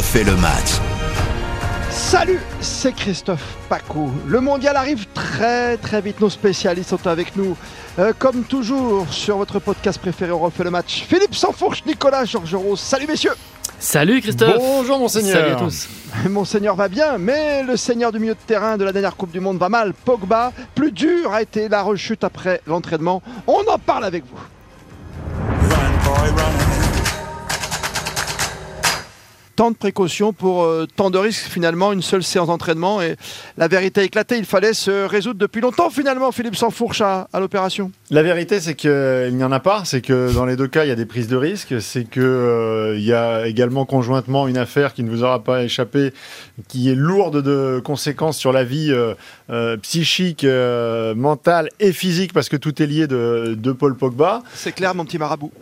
refait le match. Salut, c'est Christophe Paco. Le mondial arrive très très vite. Nos spécialistes sont avec nous. Euh, comme toujours sur votre podcast préféré, on refait le match. Philippe Sanfourche, Nicolas Georges Rose. Salut messieurs. Salut Christophe. Bonjour monseigneur. Salut à tous. Monseigneur va bien, mais le seigneur du milieu de terrain de la dernière Coupe du Monde va mal. Pogba, plus dur a été la rechute après l'entraînement. On en parle avec vous. Tant de précautions pour euh, tant de risques finalement, une seule séance d'entraînement et la vérité a éclaté. Il fallait se résoudre depuis longtemps finalement, Philippe Sansfourche à, à l'opération. La vérité, c'est qu'il n'y en a pas. C'est que dans les deux cas, il y a des prises de risques. C'est qu'il euh, y a également conjointement une affaire qui ne vous aura pas échappé, qui est lourde de conséquences sur la vie euh, psychique, mentale et physique, parce que tout est lié de, de Paul Pogba. C'est clair, mon petit marabout.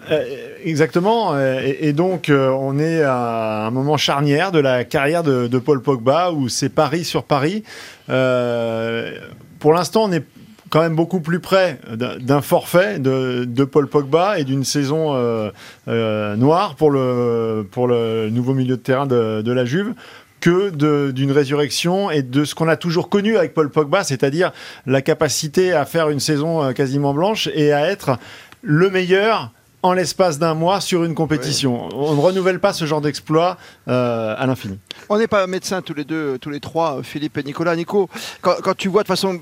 Exactement. Et, et donc, on est à un moment charnière de la carrière de, Paul Pogba, où c'est Paris sur Paris. Euh, pour l'instant, on est quand même beaucoup plus près d'un forfait de, Paul Pogba et d'une saison euh, euh, noire pour le, pour le nouveau milieu de terrain de, de la Juve que d'une résurrection et de ce qu'on a toujours connu avec Paul Pogba, c'est-à-dire la capacité à faire une saison quasiment blanche et à être le meilleur en l'espace d'un mois sur une compétition. On ne renouvelle pas ce genre d'exploit euh, à l'infini. On n'est pas médecins tous les deux, tous les trois, Philippe et Nicolas. Nico, quand, quand tu vois de façon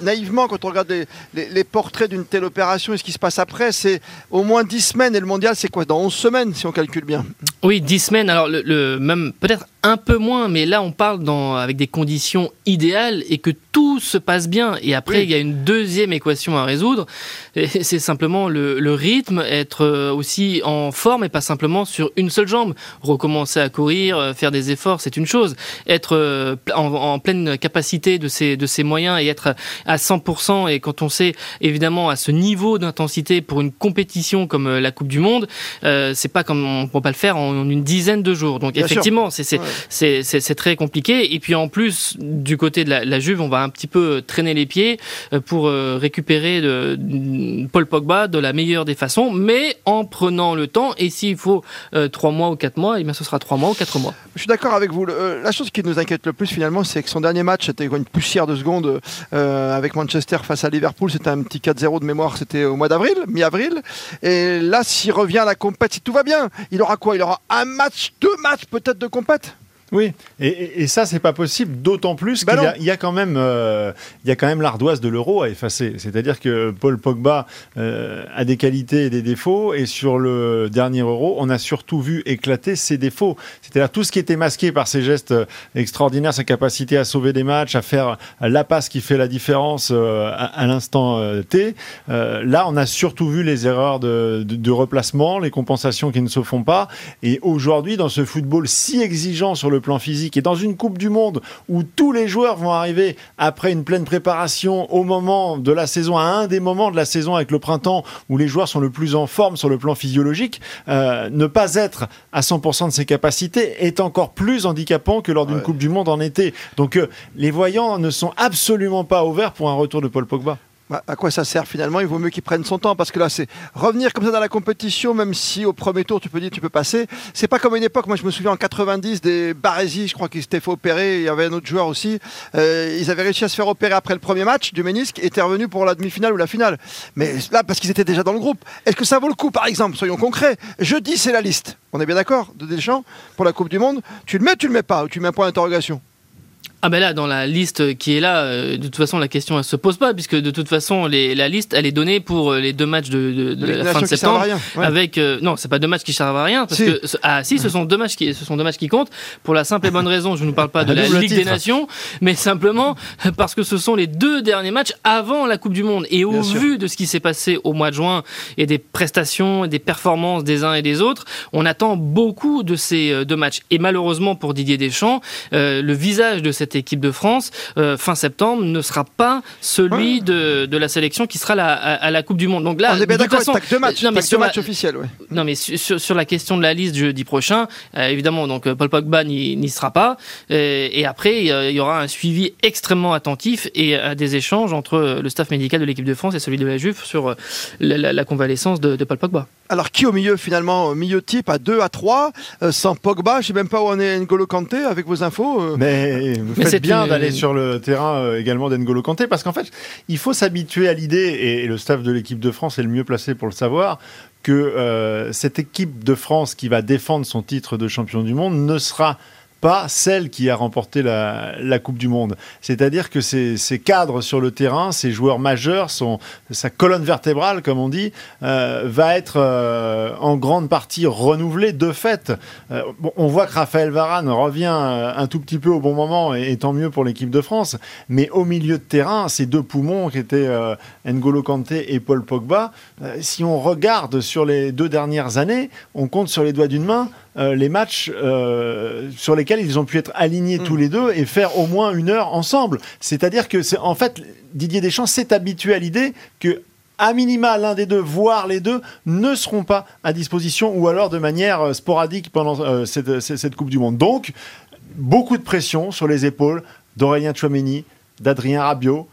naïvement, quand on regarde les, les- les portraits d'une telle opération et ce qui se passe après, c'est au moins 10 semaines et le mondial, c'est quoi Dans 11 semaines, si on calcule bien? Oui, 10 semaines, alors le, le- même peut-être un peu moins, mais là on parle dans, avec des conditions idéales et que tout se passe bien. Et après, Oui. il y a une deuxième équation à résoudre, c'est simplement le, le rythme, être euh, aussi en forme et pas simplement sur une seule jambe. Recommencer à courir, euh, faire des efforts, c'est une chose. Être euh, en, en pleine capacité de ses, de ses moyens et être à 100%, et quand on sait évidemment à ce niveau d'intensité pour une compétition comme la Coupe du Monde, euh, c'est pas comme on peut pas le faire en, en une dizaine de jours. Donc Bien effectivement, c'est c'est très compliqué. Et puis en plus du côté de la, Juve, on va un petit peu traîner les pieds euh, pour euh, récupérer de Paul Pogba de la meilleure des façons, mais en prenant le temps. Et s'il faut euh, trois mois ou quatre mois, eh bien ce sera trois mois ou quatre mois. Je suis d'accord avec vous. Euh, la chose qui nous inquiète le plus finalement, c'est que son dernier match, c'était une poussière de seconde euh, avec Manchester face à Liverpool. C'était un petit 4-0 de mémoire, c'était au mois d'avril, mi-avril. Et là, s'il revient à la compète, si tout va bien, il aura quoi? Il aura un match, deux matchs peut-être de compète? Oui, et, et- et ça, c'est pas possible, d'autant plus Bah qu'il y a, y quand même, euh, il y a quand même l'ardoise de l'euro à effacer. C'est-à-dire que Paul Pogba euh, a des qualités et des défauts, et sur le dernier euro, on a surtout vu éclater ses défauts. C'est-à-dire tout ce qui était masqué par ses gestes euh, extraordinaires, sa capacité à sauver des matchs, à faire la passe qui fait la différence euh, à, à l'instant T. Là, on a surtout vu les erreurs de, de- de replacement, les compensations qui ne se font pas. Et aujourd'hui, dans ce football si exigeant sur le plan physique et dans une Coupe du Monde où tous les joueurs vont arriver après une pleine préparation au moment de la saison, à un des moments de la saison avec le printemps où les joueurs sont le plus en forme sur le plan physiologique, euh, ne pas être à 100% de ses capacités est encore plus handicapant que lors d'une Ouais. Coupe du Monde en été. Donc euh, les voyants ne sont absolument pas ouverts pour un retour de Paul Pogba. Bah, à quoi ça sert finalement? Il vaut mieux qu'il prenne son temps parce que là, c'est revenir comme ça dans la compétition, même si au premier tour tu peux dire tu peux passer. C'est pas comme une époque. Moi, je me souviens en 90 des Baresi, je crois qu'ils s'étaient fait opérer. Il y avait un autre joueur aussi. Euh, ils avaient réussi à se faire opérer après le premier match du ménisque et étaient revenus pour la demi-finale ou la finale. Mais là, parce qu'ils étaient déjà dans le groupe. Est-ce que ça vaut le coup, par exemple? Soyons concrets. Jeudi, c'est la liste. On est bien d'accord de Deschamps pour la Coupe du Monde. Tu le mets, tu le mets pas, ou tu mets un point d'interrogation? Ah ben là, dans la liste qui est là, euh, de toute façon, la question elle se pose pas, puisque de toute façon, les, la liste, elle est donnée pour euh, les deux matchs de, de- de la fin de qui servent à septembre. rien. Ouais. Avec euh, non, c'est pas deux matchs qui servent à rien, parce Si. que ce- ah si, ce sont deux matchs qui ce sont deux matchs qui comptent pour la simple et bonne raison. Je ne parle pas de la Ligue des. Nations, mais simplement parce que ce sont les deux derniers matchs avant la Coupe du Monde. Et au Bien sûr. vu de ce qui s'est passé au mois de juin et des prestations et des performances des uns et des autres, on attend beaucoup de ces euh, deux matchs. Et malheureusement pour Didier Deschamps, euh, le visage de cette cette équipe de France fin septembre ne sera pas celui de, de, la sélection qui sera la, à, la Coupe du Monde. Donc là, on est bien d'accord. Deux matchs, non, mais deux matchs officiels. Ouais. Non, mais sur, sur, la question de la liste jeudi prochain, évidemment, donc Paul Pogba n'y sera pas. et après, il y aura un suivi extrêmement attentif et des échanges entre le staff médical de l'équipe de France et celui de la Juve sur la, convalescence de, de Paul Pogba. Alors qui au milieu finalement Milieu type à 2, à 3, euh, sans Pogba? Je sais même pas où on est N'Golo Kanté avec vos infos. Euh. Mais vous faites bien d'aller sur le terrain euh, également d'N'Golo Kanté parce qu'en fait, il faut s'habituer à l'idée, et, le staff de l'équipe de France est le mieux placé pour le savoir, que cette équipe de France qui va défendre son titre de champion du monde ne sera pas celle qui a remporté la, Coupe du Monde. C'est-à-dire que ces, cadres sur le terrain, ces joueurs majeurs, sont, sa colonne vertébrale, comme on dit, euh, va être euh, en grande partie renouvelée de fait. Euh, on voit que Raphaël Varane revient un tout petit peu au bon moment, et, tant mieux pour l'équipe de France, mais au milieu de terrain, ces deux poumons qui étaient N'Golo Kanté et Paul Pogba, si on regarde sur les deux dernières années, on compte sur les doigts d'une main euh, les matchs euh, sur lesquels ils ont pu être alignés tous mm. les deux et faire au moins une heure ensemble. C'est-à-dire que c'est en fait Didier Deschamps s'est habitué à l'idée que à minima l'un des deux, voire les deux, ne seront pas à disposition ou alors de manière euh, sporadique pendant cette, cette, Coupe du Monde. Donc, beaucoup de pression sur les épaules d'Aurélien Chouameni, d'Adrien Rabiot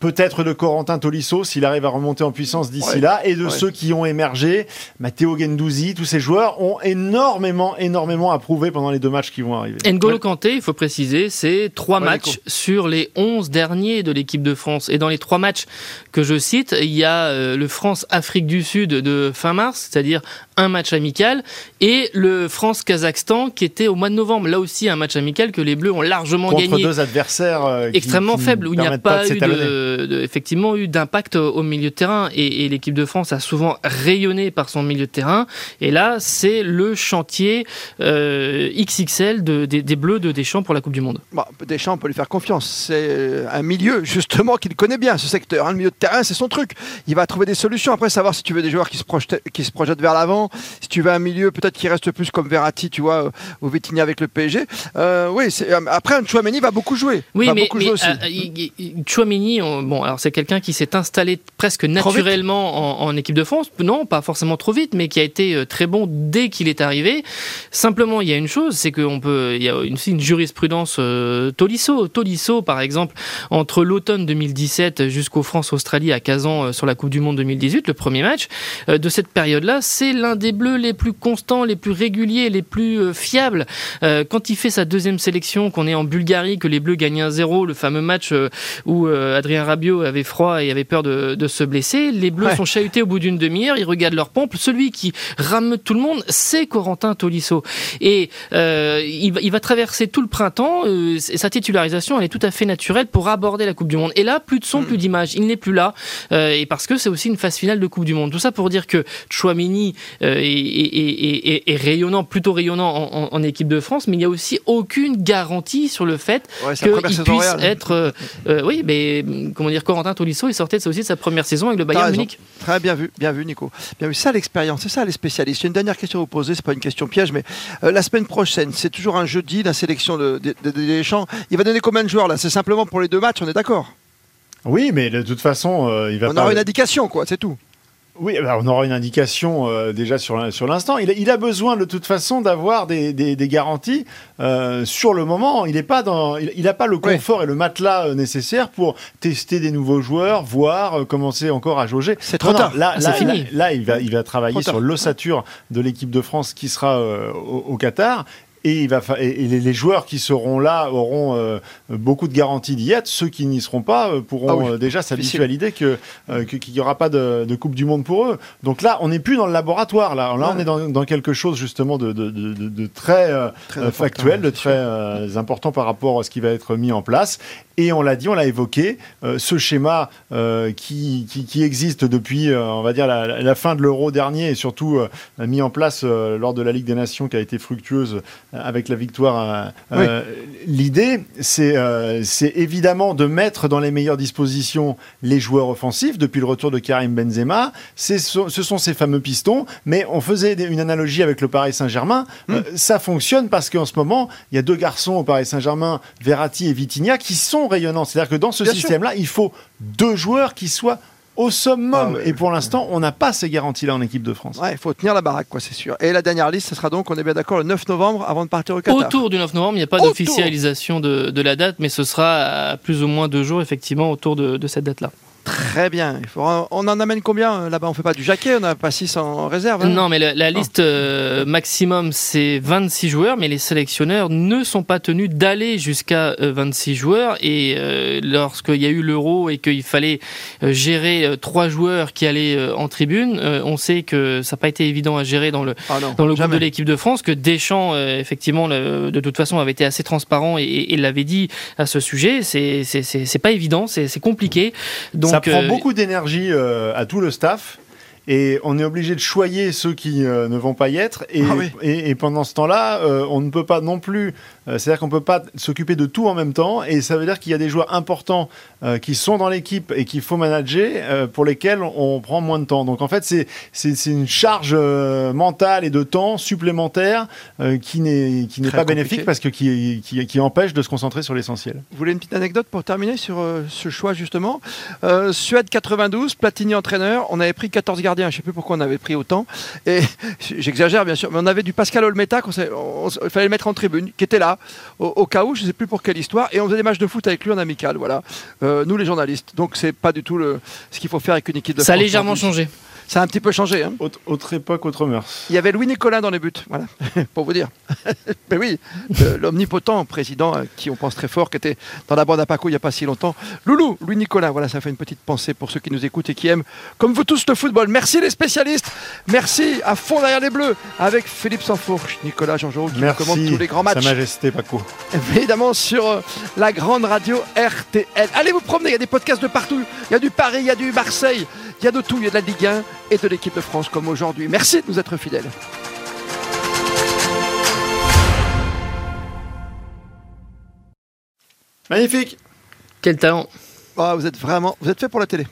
peut-être de Corentin Tolisso s'il arrive à remonter en puissance d'ici là, et de ceux qui ont émergé, Matteo Gendouzi, tous ces joueurs ont énormément, énormément approuvé pendant les deux matchs qui vont arriver. N'Golo Kanté, il faut préciser, c'est trois matchs sur les 11 derniers de l'équipe de France. Et dans les trois matchs que je cite, il y a euh, le France-Afrique du Sud de fin mars, c'est-à-dire un match amical, et le France-Kazakhstan qui était au mois de novembre. Là aussi, un match amical que les Bleus ont largement Contre gagné. deux adversaires euh, extrêmement faibles, où il n'y a pas, eu de, effectivement eu d'impact au milieu de terrain. Et, l'équipe de France a souvent rayonné par son milieu de terrain. Et là, c'est le chantier euh, XXL de, des, Bleus de Deschamps pour la Coupe du Monde. Bah, Deschamps, on peut lui faire confiance. C'est un milieu, justement, qu'il connaît bien, ce secteur. Un Le milieu de terrain, c'est son truc. Il va trouver des solutions. Après, savoir si tu veux des joueurs qui se projettent, qui se projettent vers l'avant si tu veux un milieu, peut-être qui reste plus comme Verratti, tu vois, au Vitigny avec le PSG. Euh, oui, euh, après, Chouameni va beaucoup jouer. Oui, mais, euh, Chouameni, bon, alors c'est quelqu'un qui s'est installé presque naturellement en, équipe de France. Non, pas forcément trop vite, mais qui a été très bon dès qu'il est arrivé. Simplement, il y a une chose, c'est qu'on peut, il y a une, une jurisprudence Tolisso. Tolisso, par exemple, entre l'automne 2017 jusqu'au France-Australie à Kazan sur la Coupe du Monde 2018, le premier match de cette période-là, c'est l'un des bleus les plus constants, les plus réguliers, les plus euh, fiables. Euh, quand il fait sa deuxième sélection, qu'on est en Bulgarie, que les bleus gagnent 1-0, le fameux match euh, où Adrien Rabiot avait froid et avait peur de, se blesser, les bleus sont chahutés au bout d'une demi-heure, ils regardent leur pompe. Celui qui rame tout le monde, c'est Corentin Tolisso. Et il, va, traverser tout le printemps, sa titularisation, elle est tout à fait naturelle pour aborder la Coupe du Monde. Et là, plus de son, mm. plus d'image. Il n'est plus là. et parce que c'est aussi une phase finale de Coupe du Monde. Tout ça pour dire que Chouamini euh, et, rayonnant, plutôt rayonnant en, équipe de France, mais il n'y a aussi aucune garantie sur le fait qu'il puisse être. Euh, euh, oui, mais comment dire, Corentin Tolisso, il sortait aussi de sa première saison avec le Bayern Munich. Très bien vu, bien vu, Nico. Bien vu. Ça, l'expérience, c'est ça, les spécialistes. J'ai une dernière question à vous poser, c'est pas une question piège, mais la semaine prochaine, c'est toujours un jeudi, la sélection de, des champs. Il va donner combien de joueurs là? C'est simplement pour les deux matchs, on est d'accord? Oui, mais de toute façon, il va. On aura une indication, quoi, c'est tout. Oui, bah, on aura une indication euh, déjà sur l'instant. Il, il, a besoin de toute façon d'avoir des, garanties euh, sur le moment. Il n'a pas, dans, il, pas le confort et le matelas euh, nécessaire pour tester des nouveaux joueurs, voir, commencer encore à jauger. C'est trop tard. Là, là, là, il, va, il va travailler sur l'ossature de l'équipe de France qui sera au, Qatar et, il va et les, joueurs qui seront là auront euh, beaucoup de garanties d'y être. Ceux qui n'y seront pas euh, pourront ah euh, déjà s'habituer à l'idée qu'il n'y aura pas de, Coupe du Monde pour eux. Donc là, on n'est plus dans le laboratoire. Là, là on est dans, quelque chose justement de, de très, très factuel, de très important par rapport à ce qui va être mis en place. Et on l'a dit, on l'a évoqué, euh, ce schéma euh, qui, qui, existe depuis, euh, on va dire, la, fin de l'euro dernier et surtout mis en place lors de la Ligue des Nations qui a été fructueuse avec la victoire. L'idée, c'est c'est évidemment de mettre dans les meilleures dispositions les joueurs offensifs depuis le retour de Karim Benzema. Ce sont ces fameux pistons, mais on faisait une analogie avec le Paris Saint-Germain. Hmm. ça fonctionne parce qu'en ce moment, il y a deux garçons au Paris Saint-Germain, Verratti et Vitinha, qui sont rayonnants. C'est-à-dire que dans ce système-là, il faut deux joueurs qui soient au summum. Ah et pour l'instant, on n'a pas ces garanties-là en équipe de France. il faut tenir la baraque, quoi, c'est sûr. Et la dernière liste, ce sera donc, on est bien d'accord, le 9 novembre avant de partir au Qatar. Autour du 9 novembre, il n'y a pas d'officialisation de, la date, mais ce sera à plus ou moins deux jours, effectivement, autour de cette date-là. Très bien. Il on en amène combien euh, là-bas? On fait pas du jaquet, on n'a pas 6 en réserve. Hein non, mais la, liste euh, maximum, c'est 26 joueurs, mais les sélectionneurs ne sont pas tenus d'aller jusqu'à 26 euh, joueurs. Et lorsqu'il y a eu l'euro et qu'il fallait gérer trois joueurs qui allaient en tribune, on sait que ça n'a pas été évident à gérer dans le, ah dans le groupe de l'équipe de France, que Deschamps, effectivement, de toute façon, avait été assez transparent et, et l'avait dit à ce sujet. C'est pas évident, c'est compliqué. Donc, ça prend beaucoup d'énergie euh, à tout le staff et on est obligé de choyer ceux qui euh, ne vont pas y être. Et, ah et, pendant ce temps-là, euh, on ne peut pas non plus, euh, c'est-à-dire qu'on ne peut pas s'occuper de tout en même temps. Et ça veut dire qu'il y a des joueurs importants qui sont dans l'équipe et qu'il faut manager, pour lesquels on prend moins de temps. Donc en fait, c'est une charge mentale et de temps supplémentaire qui n'est pas bénéfique parce que qui, qui, qui, empêche de se concentrer sur l'essentiel. Vous voulez une petite anecdote pour terminer sur ce choix justement? Suède 92, Platini entraîneur, on avait pris 14 gardiens je ne sais plus pourquoi on avait pris autant. Et j'exagère bien sûr, mais on avait du Pascal Olmeta, il fallait le mettre en tribune, qui était là, au, cas où, je ne sais plus pour quelle histoire, et on faisait des matchs de foot avec lui en amical, voilà. Euh, nous les journalistes. Donc c'est pas du tout le, ce qu'il faut faire avec une équipe de Ça a légèrement changé. Ça a un petit peu changé. Hein. Autre, époque, autre mœurs. Il y avait Louis Nicolas dans les buts, voilà, pour vous dire. Mais oui, l'omnipotent président, euh, qui on pense très fort, qui était dans la bande à Paco il n'y a pas si longtemps. Loulou, Louis Nicolas, voilà, ça fait une petite pensée pour ceux qui nous écoutent et qui aiment, comme vous tous, le football. Merci les spécialistes, merci à fond derrière les bleus, avec Philippe Sanfourche, Nicolas Jean-Jean, qui commande tous les grands matchs. Sa Majesté Paco. Évidemment sur euh, la grande radio RTL. Allez vous promener, il y a des podcasts de partout. Il y a du Paris, il y a du Marseille, il y a de tout, il y a de la Ligue 1 et de l'équipe de France comme aujourd'hui. Merci de nous être fidèles. Magnifique. Quel talent. Ah, vous êtes vraiment, vous êtes fait pour la télé.